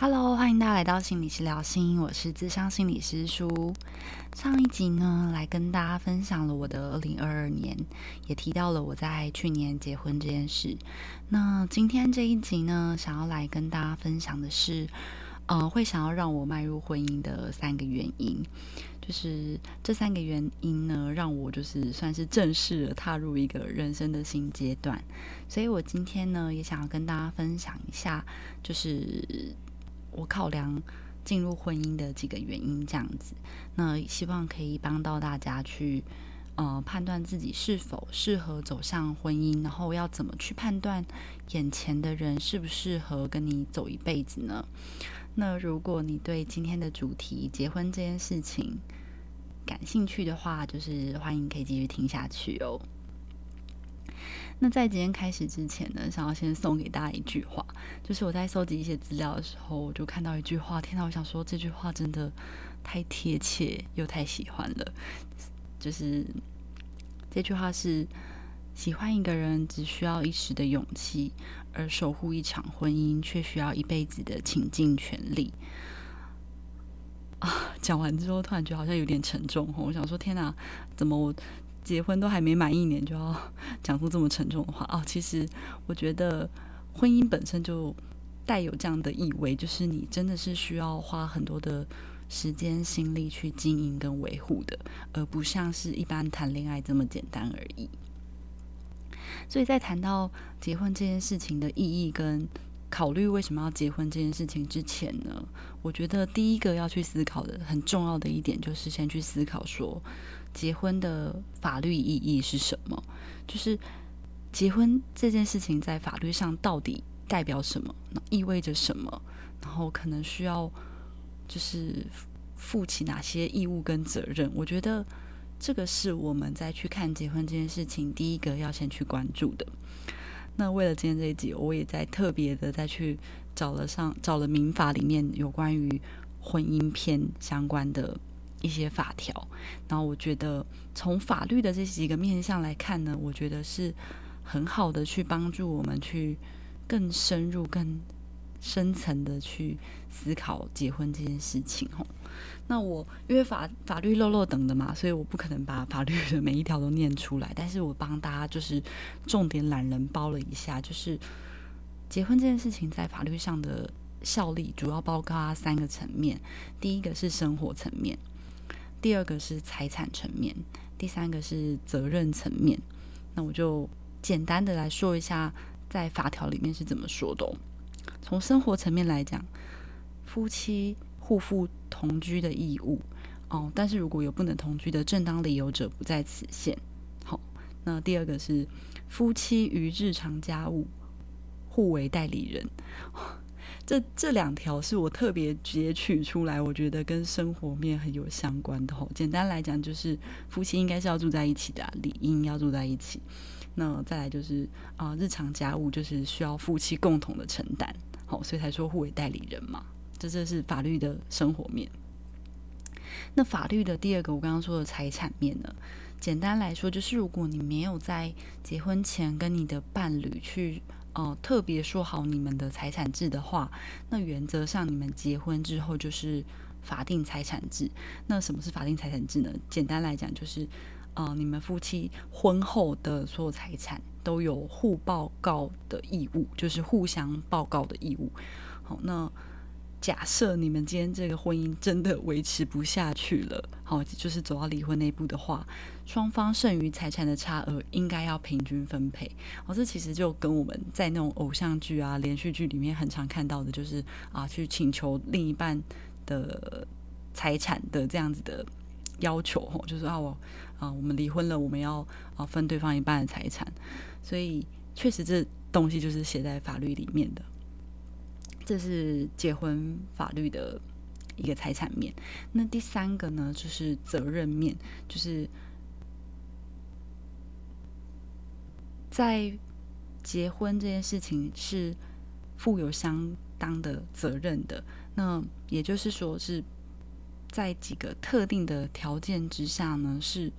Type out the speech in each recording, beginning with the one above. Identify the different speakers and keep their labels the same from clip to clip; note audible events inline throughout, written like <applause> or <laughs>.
Speaker 1: Hello，欢迎大家来到心理师聊心，我是智商心理师舒。上一集呢，来跟大家分享了我的二零二二年，也提到了我在去年结婚这件事。那今天这一集呢，想要来跟大家分享的是，呃，会想要让我迈入婚姻的三个原因。就是这三个原因呢，让我就是算是正式的踏入一个人生的新阶段。所以我今天呢，也想要跟大家分享一下，就是。我考量进入婚姻的几个原因，这样子，那希望可以帮到大家去呃判断自己是否适合走向婚姻，然后要怎么去判断眼前的人适不适合跟你走一辈子呢？那如果你对今天的主题结婚这件事情感兴趣的话，就是欢迎可以继续听下去哦。那在今天开始之前呢，想要先送给大家一句话，就是我在搜集一些资料的时候，我就看到一句话，天哪！我想说这句话真的太贴切又太喜欢了。就是这句话是：喜欢一个人只需要一时的勇气，而守护一场婚姻却需要一辈子的倾尽全力。啊！讲完之后，突然觉得好像有点沉重我想说，天哪，怎么我？结婚都还没满一年就要讲出这么沉重的话哦，其实我觉得婚姻本身就带有这样的意味，就是你真的是需要花很多的时间心力去经营跟维护的，而不像是一般谈恋爱这么简单而已。所以在谈到结婚这件事情的意义跟考虑为什么要结婚这件事情之前呢，我觉得第一个要去思考的很重要的一点，就是先去思考说。结婚的法律意义是什么？就是结婚这件事情在法律上到底代表什么？意味着什么？然后可能需要就是负起哪些义务跟责任？我觉得这个是我们在去看结婚这件事情第一个要先去关注的。那为了今天这一集，我也在特别的再去找了上找了民法里面有关于婚姻篇相关的。一些法条，然后我觉得从法律的这几个面向来看呢，我觉得是很好的去帮助我们去更深入、更深层的去思考结婚这件事情。吼，那我因为法法律漏漏等的嘛，所以我不可能把法律的每一条都念出来，但是我帮大家就是重点懒人包了一下，就是结婚这件事情在法律上的效力主要包括三个层面，第一个是生活层面。第二个是财产层面，第三个是责任层面。那我就简单的来说一下，在法条里面是怎么说的。从生活层面来讲，夫妻互负同居的义务哦，但是如果有不能同居的正当理由者，不在此限。好，那第二个是夫妻于日常家务互为代理人。这这两条是我特别截取出来，我觉得跟生活面很有相关的吼。简单来讲，就是夫妻应该是要住在一起的，理应要住在一起。那再来就是啊，日常家务就是需要夫妻共同的承担，好，所以才说互为代理人嘛。这这是法律的生活面。那法律的第二个，我刚刚说的财产面呢？简单来说，就是如果你没有在结婚前跟你的伴侣去。哦，特别说好你们的财产制的话，那原则上你们结婚之后就是法定财产制。那什么是法定财产制呢？简单来讲就是，呃，你们夫妻婚后的所有财产都有互报告的义务，就是互相报告的义务。好，那。假设你们今天这个婚姻真的维持不下去了，好，就是走到离婚那一步的话，双方剩余财产的差额应该要平均分配。哦，这其实就跟我们在那种偶像剧啊、连续剧里面很常看到的，就是啊，去请求另一半的财产的这样子的要求，哦，就是啊，我啊，我们离婚了，我们要啊分对方一半的财产。所以，确实这东西就是写在法律里面的。这是结婚法律的一个财产面。那第三个呢，就是责任面，就是在结婚这件事情是负有相当的责任的。那也就是说，是在几个特定的条件之下呢，是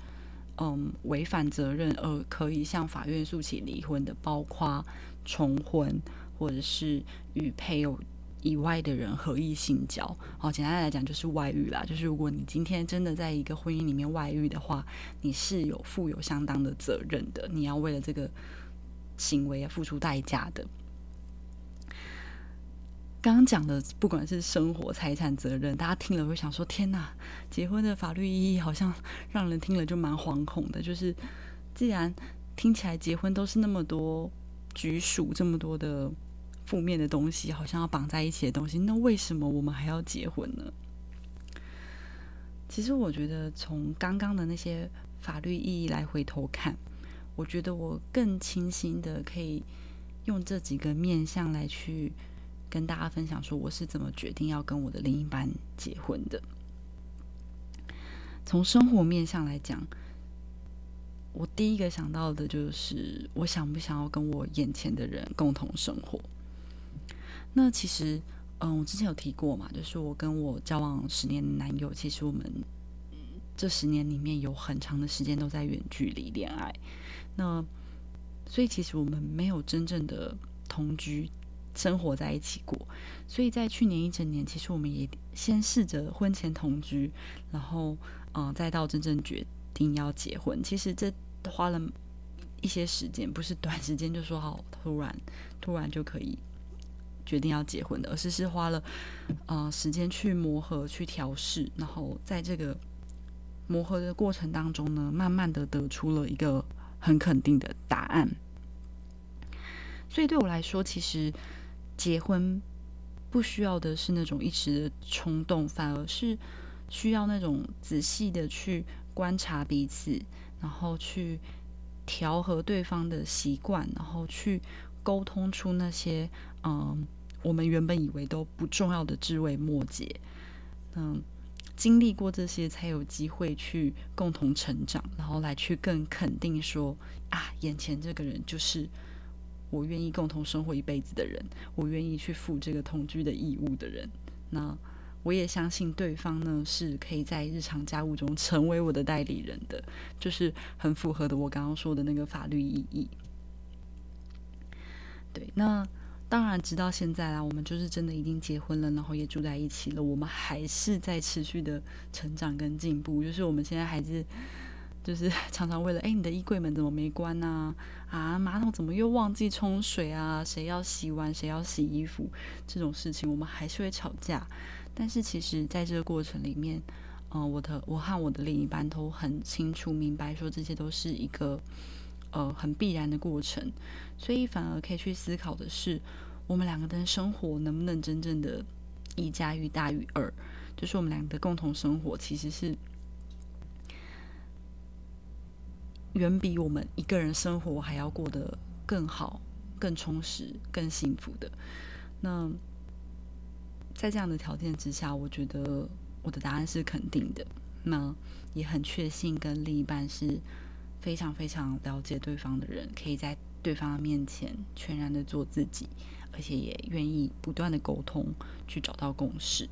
Speaker 1: 嗯违反责任而可以向法院诉起离婚的，包括重婚。或者是与配偶以外的人合意性交。好，简单来讲就是外遇啦。就是如果你今天真的在一个婚姻里面外遇的话，你是有负有相当的责任的，你要为了这个行为而付出代价的。刚刚讲的，不管是生活、财产、责任，大家听了会想说：“天哪，结婚的法律意义好像 <laughs> 让人听了就蛮惶恐的。”就是既然听起来结婚都是那么多拘束，这么多的负面的东西，好像要绑在一起的东西，那为什么我们还要结婚呢？其实我觉得，从刚刚的那些法律意义来回头看，我觉得我更清晰的可以用这几个面向来去。跟大家分享说，我是怎么决定要跟我的另一半结婚的。从生活面相来讲，我第一个想到的就是，我想不想要跟我眼前的人共同生活？那其实，嗯，我之前有提过嘛，就是我跟我交往十年的男友，其实我们这十年里面有很长的时间都在远距离恋爱。那所以，其实我们没有真正的同居。生活在一起过，所以在去年一整年，其实我们也先试着婚前同居，然后嗯，再到真正决定要结婚。其实这花了一些时间，不是短时间就说好，突然突然就可以决定要结婚的，而是是花了呃时间去磨合、去调试，然后在这个磨合的过程当中呢，慢慢的得出了一个很肯定的答案。所以对我来说，其实。结婚不需要的是那种一时的冲动，反而是需要那种仔细的去观察彼此，然后去调和对方的习惯，然后去沟通出那些嗯我们原本以为都不重要的枝微末节。嗯，经历过这些，才有机会去共同成长，然后来去更肯定说啊，眼前这个人就是。我愿意共同生活一辈子的人，我愿意去负这个同居的义务的人，那我也相信对方呢是可以在日常家务中成为我的代理人的，就是很符合的我刚刚说的那个法律意义。对，那当然直到现在啦，我们就是真的已经结婚了，然后也住在一起了，我们还是在持续的成长跟进步，就是我们现在还是。就是 <laughs> 常常为了哎，你的衣柜门怎么没关呢？啊，马桶怎么又忘记冲水啊？谁要洗碗，谁要洗衣服？这种事情我们还是会吵架。但是其实在这个过程里面，嗯，我的我和我的另一半都很清楚明白，说这些都是一个呃很必然的过程。所以反而可以去思考的是，我们两个的生活能不能真正的一加一大于二？就是我们两个的共同生活其实是。远比我们一个人生活还要过得更好、更充实、更幸福的。那在这样的条件之下，我觉得我的答案是肯定的。那也很确信，跟另一半是非常非常了解对方的人，可以在对方的面前全然的做自己，而且也愿意不断的沟通，去找到共识。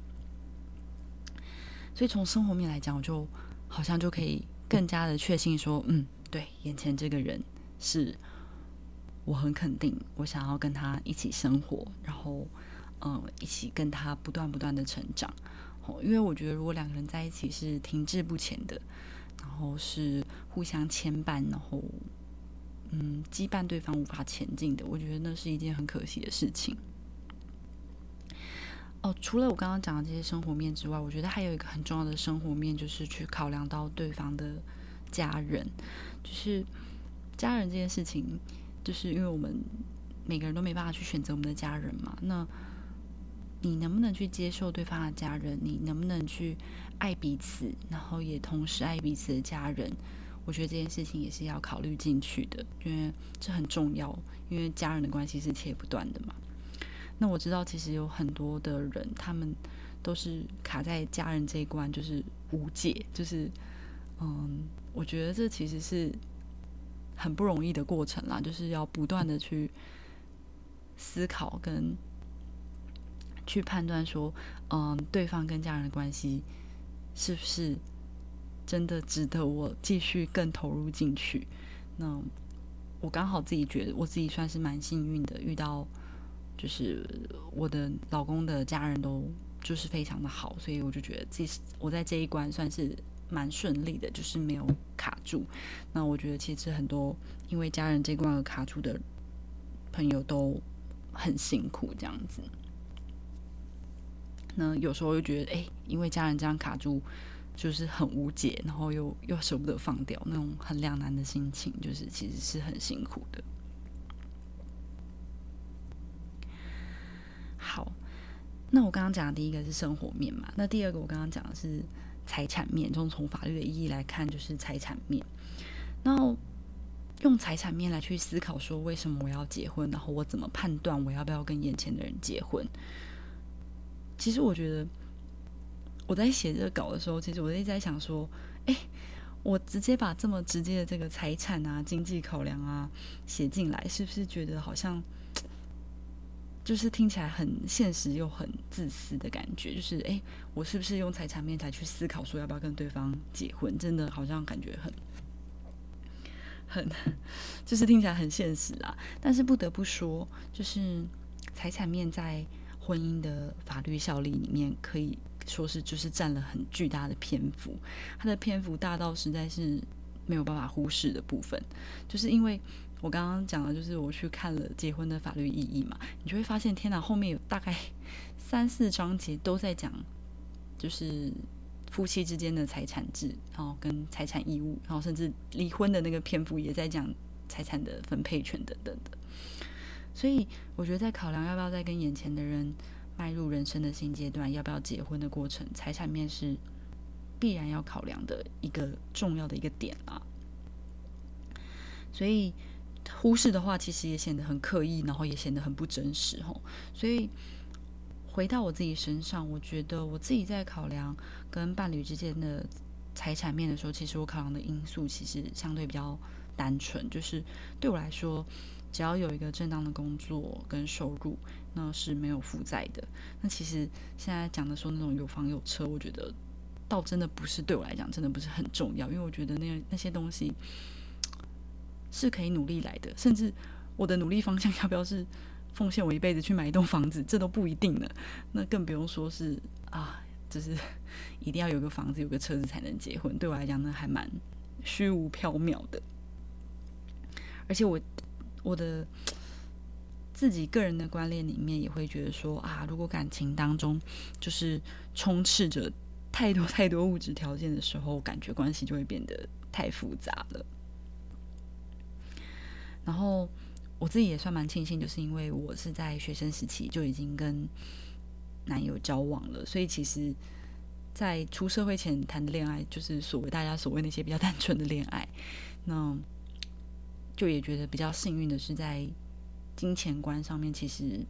Speaker 1: 所以从生活面来讲，我就好像就可以更加的确信说，嗯。对，眼前这个人是我很肯定，我想要跟他一起生活，然后嗯，一起跟他不断不断的成长。因为我觉得如果两个人在一起是停滞不前的，然后是互相牵绊，然后嗯羁绊对方无法前进的，我觉得那是一件很可惜的事情。哦，除了我刚刚讲的这些生活面之外，我觉得还有一个很重要的生活面，就是去考量到对方的家人。就是家人这件事情，就是因为我们每个人都没办法去选择我们的家人嘛。那你能不能去接受对方的家人？你能不能去爱彼此，然后也同时爱彼此的家人？我觉得这件事情也是要考虑进去的，因为这很重要。因为家人的关系是切不断的嘛。那我知道，其实有很多的人，他们都是卡在家人这一关，就是无解，就是嗯。我觉得这其实是很不容易的过程啦，就是要不断的去思考跟去判断，说，嗯，对方跟家人的关系是不是真的值得我继续更投入进去？那我刚好自己觉得我自己算是蛮幸运的，遇到就是我的老公的家人都就是非常的好，所以我就觉得这我在这一关算是蛮顺利的，就是没有卡住。那我觉得其实很多因为家人这关而卡住的朋友都很辛苦，这样子。那有时候又觉得，哎，因为家人这样卡住，就是很无解，然后又又舍不得放掉，那种很两难的心情，就是其实是很辛苦的。好，那我刚刚讲的第一个是生活面嘛，那第二个我刚刚讲的是财产面，就从法律的意义来看，就是财产面。然后用财产面来去思考，说为什么我要结婚，然后我怎么判断我要不要跟眼前的人结婚？其实我觉得我在写这个稿的时候，其实我一直在想说，哎，我直接把这么直接的这个财产啊、经济考量啊写进来，是不是觉得好像就是听起来很现实又很自私的感觉？就是哎，我是不是用财产面来去思考说要不要跟对方结婚？真的好像感觉很很，就是听起来很现实啊。但是不得不说，就是财产面在。婚姻的法律效力里面，可以说是就是占了很巨大的篇幅，它的篇幅大到实在是没有办法忽视的部分。就是因为我刚刚讲的，就是我去看了结婚的法律意义嘛，你就会发现，天哪，后面有大概三四章节都在讲，就是夫妻之间的财产制，然后跟财产义务，然后甚至离婚的那个篇幅也在讲财产的分配权等等的。所以我觉得，在考量要不要再跟眼前的人迈入人生的新阶段，要不要结婚的过程，财产面是必然要考量的一个重要的一个点啊。所以忽视的话，其实也显得很刻意，然后也显得很不真实吼。所以回到我自己身上，我觉得我自己在考量跟伴侣之间的财产面的时候，其实我考量的因素其实相对比较单纯，就是对我来说。只要有一个正当的工作跟收入，那是没有负债的。那其实现在讲的说那种有房有车，我觉得倒真的不是对我来讲真的不是很重要，因为我觉得那那些东西是可以努力来的。甚至我的努力方向 <laughs> 要不要是奉献我一辈子去买一栋房子，这都不一定呢。那更不用说是啊，就是 <laughs> 一定要有个房子有个车子才能结婚。对我来讲呢，还蛮虚无缥缈的。而且我。我的自己个人的观念里面也会觉得说啊，如果感情当中就是充斥着太多太多物质条件的时候，感觉关系就会变得太复杂了。然后我自己也算蛮庆幸，就是因为我是在学生时期就已经跟男友交往了，所以其实，在出社会前谈的恋爱，就是所谓大家所谓那些比较单纯的恋爱，那。就也觉得比较幸运的是，在金钱观上面，其实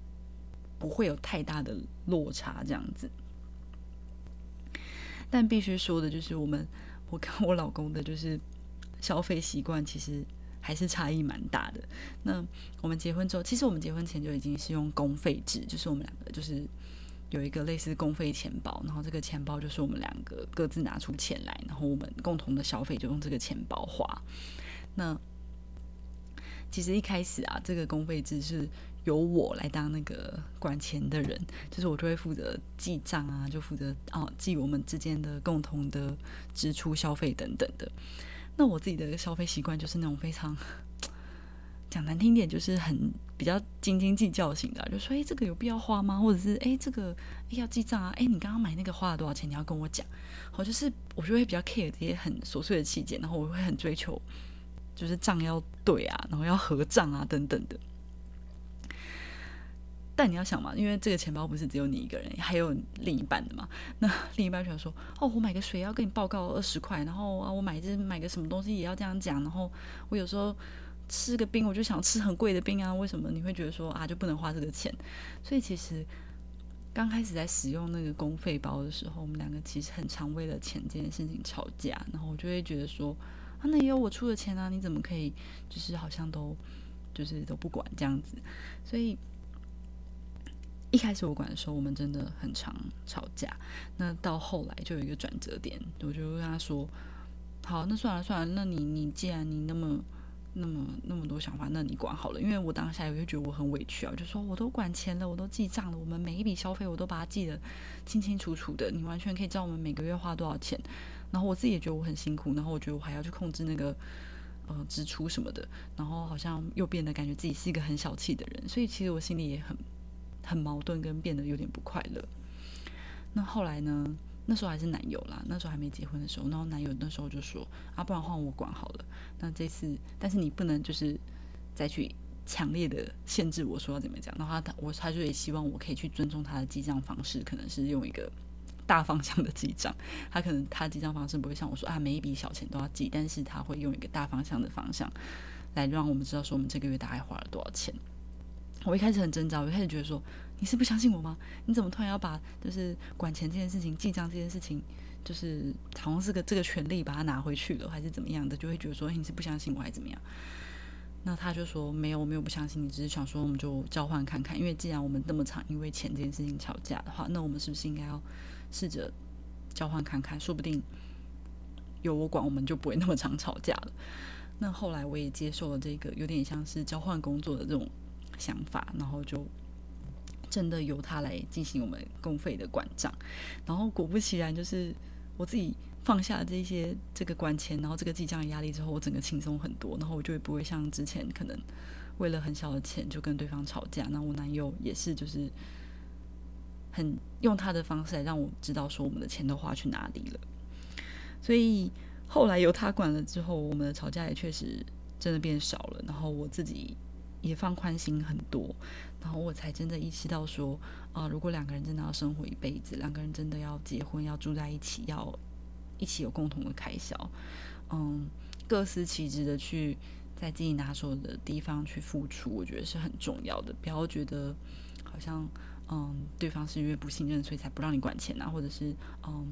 Speaker 1: 不会有太大的落差这样子。但必须说的就是，我们我跟我老公的，就是消费习惯其实还是差异蛮大的。那我们结婚之后，其实我们结婚前就已经是用公费制，就是我们两个就是有一个类似公费钱包，然后这个钱包就是我们两个各自拿出钱来，然后我们共同的消费就用这个钱包花。那其实一开始啊，这个公费制是由我来当那个管钱的人，就是我就会负责记账啊，就负责啊记我们之间的共同的支出、消费等等的。那我自己的消费习惯就是那种非常 <tsk> 讲难听点，就是很比较斤斤计较型的，就说哎，这个有必要花吗？或者是哎，这个要记账啊？哎，你刚刚买那个花了多少钱？你要跟我讲。好，就是我就会比较 care 这些很琐碎的细节，然后我会很追求。就是账要对啊，然后要合账啊，等等的。但你要想嘛，因为这个钱包不是只有你一个人，还有另一半的嘛。那另一半就说：“哦，我买个水要跟你报告二十块，然后啊，我买这买个什么东西也要这样讲。然后我有时候吃个冰，我就想吃很贵的冰啊。为什么你会觉得说啊，就不能花这个钱？所以其实刚开始在使用那个公费包的时候，我们两个其实很常为了钱这件事情吵架。然后我就会觉得说。啊，那也有我出的钱啊！你怎么可以就是好像都就是都不管这样子？所以一开始我管的时候，我们真的很常吵架。那到后来就有一个转折点，我就跟他说：“好，那算了算了，那你你既然你那么那么那么多想法，那你管好了。因为我当下也会觉得我很委屈啊，就说我都管钱了，我都记账了，我们每一笔消费我都把它记得清清楚楚的，你完全可以知道我们每个月花多少钱。然后我自己也觉得我很辛苦，然后我觉得我还要去控制那个呃支出什么的，然后好像又变得感觉自己是一个很小气的人，所以其实我心里也很很矛盾，跟变得有点不快乐。那后来呢？那时候还是男友啦，那时候还没结婚的时候，然后男友那时候就说：“啊，不然换我管好了。”那这次，但是你不能就是再去强烈的限制我说要怎么讲。然后他我他就也希望我可以去尊重他的记账方式，可能是用一个大方向的记账。他可能他记账方式不会像我说啊，每一笔小钱都要记，但是他会用一个大方向的方向来让我们知道说我们这个月大概花了多少钱。我一开始很挣扎，我一开始觉得说。你是不相信我吗？<laughs> 你怎么突然要把就是管钱这件事情、记账这件事情，就是好像是个这个权利把它拿回去了，还是怎么样的？就会觉得说你是不相信我，还是怎么样？那他就说没有，我没有不相信你，只是想说我们就交换看看。因为既然我们那么长因为钱这件事情吵架的话，那我们是不是应该要试着交换看看？说不定有我管，我们就不会那么常吵架了。那后来我也接受了这个有点像是交换工作的这种想法，然后就。真的由他来进行我们公费的管账，然后果不其然，就是我自己放下这些这个管钱，然后这个记账压力之后，我整个轻松很多，然后我就不会像之前可能为了很小的钱就跟对方吵架。那我男友也是，就是很用他的方式来让我知道说我们的钱都花去哪里了。所以后来由他管了之后，我们的吵架也确实真的变少了，然后我自己也放宽心很多。然后我才真的意识到说，啊，如果两个人真的要生活一辈子，两个人真的要结婚，要住在一起，要一起有共同的开销，嗯，各司其职的去在自己拿手的地方去付出，我觉得是很重要的。不要觉得好像，嗯，对方是因为不信任，所以才不让你管钱啊，或者是，嗯。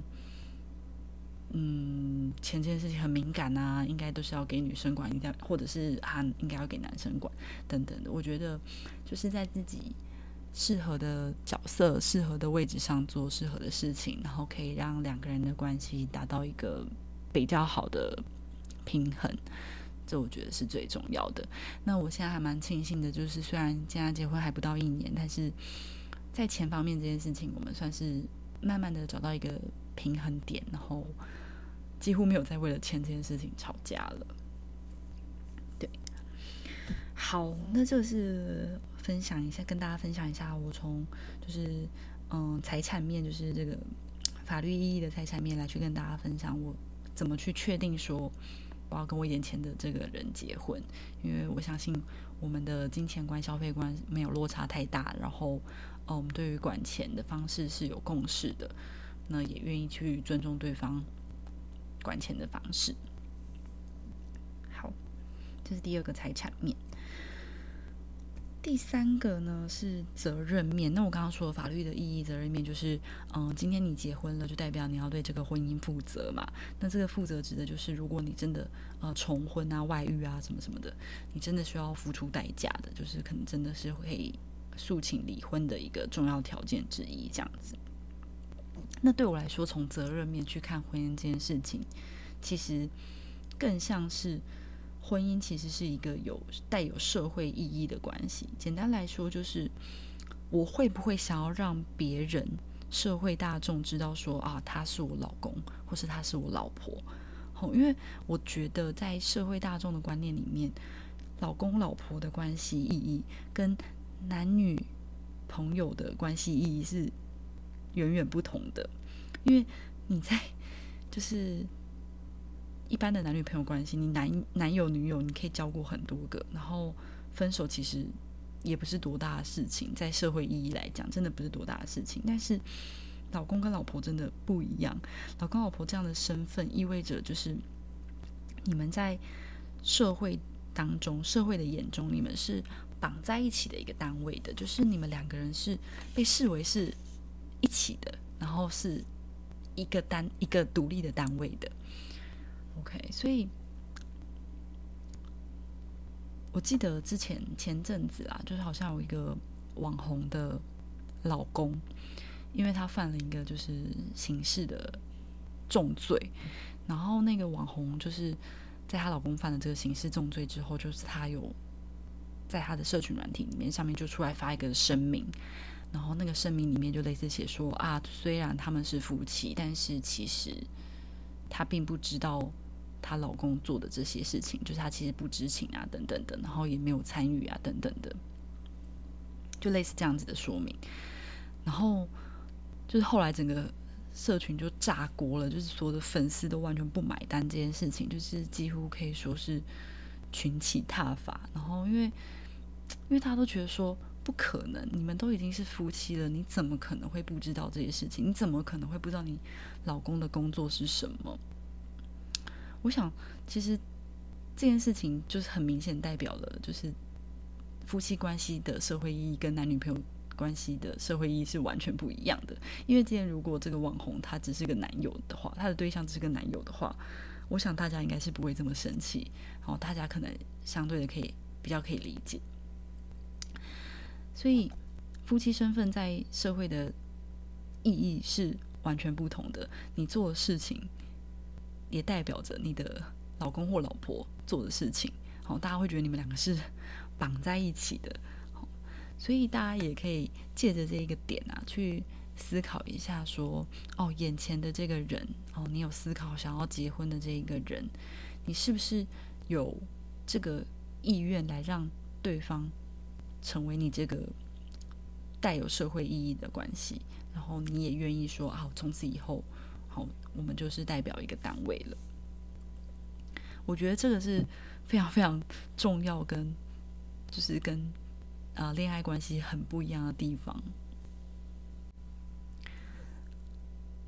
Speaker 1: 嗯，钱这件事情很敏感啊，应该都是要给女生管，应该或者是啊，应该要给男生管等等的。我觉得就是在自己适合的角色、适合的位置上做适合的事情，然后可以让两个人的关系达到一个比较好的平衡，这我觉得是最重要的。那我现在还蛮庆幸的，就是虽然现在结婚还不到一年，但是在钱方面这件事情，我们算是慢慢的找到一个平衡点，然后。几乎没有再为了钱这件事情吵架了。对，好，那就是分享一下，跟大家分享一下，我从就是嗯财产面，就是这个法律意义的财产面来去跟大家分享，我怎么去确定说我要跟我眼前的这个人结婚，因为我相信我们的金钱观、消费观没有落差太大，然后嗯，我们对于管钱的方式是有共识的，那也愿意去尊重对方。管钱的方式，好，这是第二个财产面。第三个呢是责任面。那我刚刚说法律的意义，责任面就是，嗯，今天你结婚了，就代表你要对这个婚姻负责嘛。那这个负责指的就是，如果你真的呃重婚啊、外遇啊什么什么的，你真的需要付出代价的，就是可能真的是会诉请离婚的一个重要条件之一，这样子。那对我来说，从责任面去看婚姻这件事情，其实更像是婚姻其实是一个有带有社会意义的关系。简单来说，就是我会不会想要让别人、社会大众知道说啊，他是我老公，或是他是我老婆。好，因为我觉得在社会大众的观念里面，老公老婆的关系意义跟男女朋友的关系意义是。远远不同的，因为你在就是一般的男女朋友关系，你男男友女友你可以交过很多个，然后分手其实也不是多大的事情，在社会意义来讲，真的不是多大的事情。但是老公跟老婆真的不一样，老公老婆这样的身份意味着就是你们在社会当中，社会的眼中，你们是绑在一起的一个单位的，就是你们两个人是被视为是。一起的，然后是一个单一个独立的单位的，OK。所以我记得之前前阵子啊，就是好像有一个网红的老公，因为他犯了一个就是刑事的重罪，然后那个网红就是在她老公犯了这个刑事重罪之后，就是她有在她的社群软体里面上面就出来发一个声明，然后那个声明里面就类似写说啊，虽然他们是夫妻，但是其实她并不知道她老公做的这些事情，就是她其实不知情啊，等等的，然后也没有参与啊，等等的，就类似这样子的说明。然后就是后来整个。社群就炸锅了，就是所有的粉丝都完全不买单这件事情，就是几乎可以说是群起踏伐。然后因为因为大家都觉得说不可能，你们都已经是夫妻了，你怎么可能会不知道这些事情？你怎么可能会不知道你老公的工作是什么？我想，其实这件事情就是很明显代表了，就是夫妻关系的社会意义跟男女朋友。关系的社会意义是完全不一样的。因为今天如果这个网红他只是个男友的话，他的对象只是个男友的话，我想大家应该是不会这么生气。然后大家可能相对的可以比较可以理解。所以夫妻身份在社会的意义是完全不同的。你做的事情也代表着你的老公或老婆做的事情。好，大家会觉得你们两个是绑在一起的。所以大家也可以借着这一个点啊，去思考一下，说哦，眼前的这个人哦，你有思考想要结婚的这一个人，你是不是有这个意愿来让对方成为你这个带有社会意义的关系？然后你也愿意说啊，从此以后，好，我们就是代表一个单位了。我觉得这个是非常非常重要，跟就是跟。啊，恋爱关系很不一样的地方，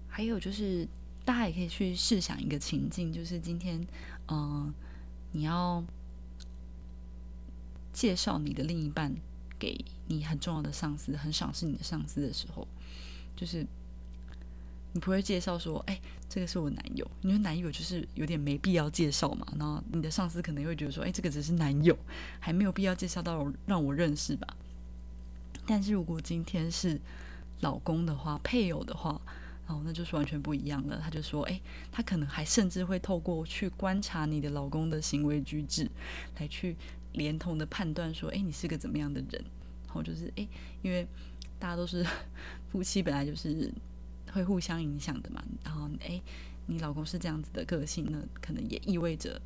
Speaker 1: 还有就是，大家也可以去试想一个情境，就是今天，嗯，你要介绍你的另一半给你很重要的上司，很赏识你的上司的时候，就是你不会介绍说，哎，这个是我男友，因为男友就是有点没必要介绍嘛。然后你的上司可能会觉得说，哎，这个只是男友，还没有必要介绍到让我认识吧。但是如果今天是老公的话，配偶的话，哦，那就是完全不一样了。他就说，哎，他可能还甚至会透过去观察你的老公的行为举止，来去连同的判断说，哎，你是个怎么样的人。然后就是，哎，因为大家都是 <laughs> 夫妻，本来就是会互相影响的嘛。然后，哎，你老公是这样子的个性呢，可能也意味着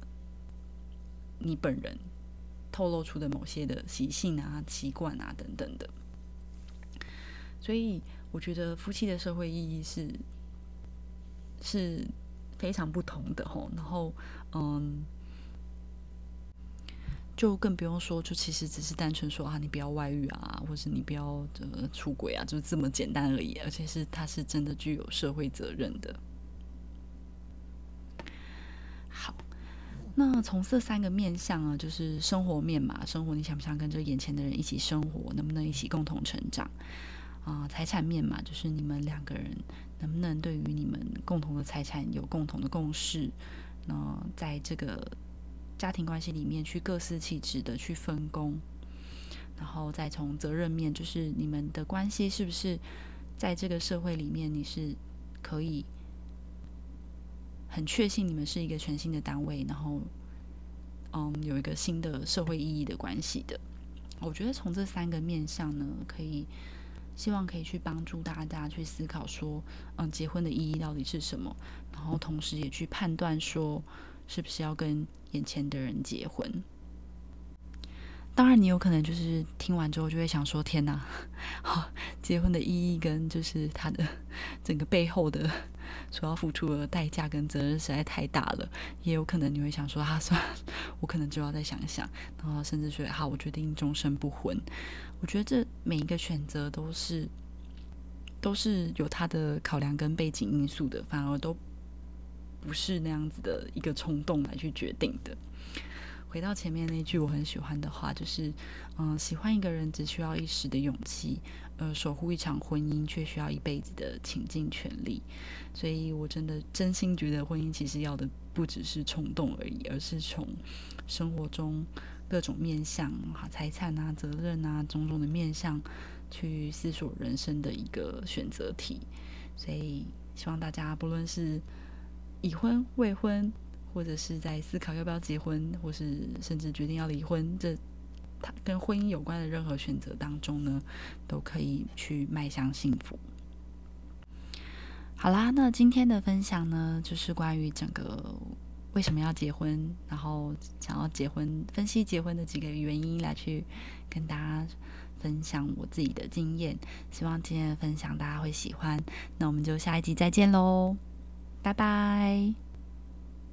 Speaker 1: 你本人透露出的某些的习性啊、习惯啊等等的。所以我觉得夫妻的社会意义是是非常不同的吼，然后嗯，就更不用说，就其实只是单纯说啊，你不要外遇啊，或是你不要呃出轨啊，就这么简单而已，而且是他是真的具有社会责任的。好，那从这三个面向啊，就是生活面嘛，生活你想不想跟着眼前的人一起生活，能不能一起共同成长？啊，财产面嘛，就是你们两个人能不能对于你们共同的财产有共同的共识？那在这个家庭关系里面去各司其职的去分工，然后再从责任面，就是你们的关系是不是在这个社会里面，你是可以很确信你们是一个全新的单位，然后嗯，有一个新的社会意义的关系的。我觉得从这三个面向呢，可以。希望可以去帮助大家去思考说，嗯，结婚的意义到底是什么？然后同时也去判断说，是不是要跟眼前的人结婚。当然，你有可能就是听完之后就会想说：“天哪，<laughs> 好，结婚的意义跟就是他的 <laughs> 整个背后的所要付出的代价跟责任实在太大了。”也有可能你会想说：“啊，算，我可能就要再想一想。”然后甚至说：“好，我决定终身不婚。”我觉得这每一个选择都是都是有他的考量跟背景因素的，反而都不是那样子的一个冲动来去决定的。回到前面那句我很喜欢的话，就是嗯，喜欢一个人只需要一时的勇气，呃，守护一场婚姻却需要一辈子的倾尽全力。所以我真的真心觉得婚姻其实要的不只是冲动而已，而是从生活中。各种面向，哈，财产啊，责任啊，种种的面向，去思索人生的一个选择题。所以，希望大家不论是已婚、未婚，或者是在思考要不要结婚，或是甚至决定要离婚，这他跟婚姻有关的任何选择当中呢，都可以去迈向幸福。好啦，那今天的分享呢，就是关于整个为什么要结婚，然后想要结婚，分析结婚的几个原因，来去跟大家分享我自己的经验。希望今天的分享大家会喜欢。那我们就下一集再见喽，拜拜。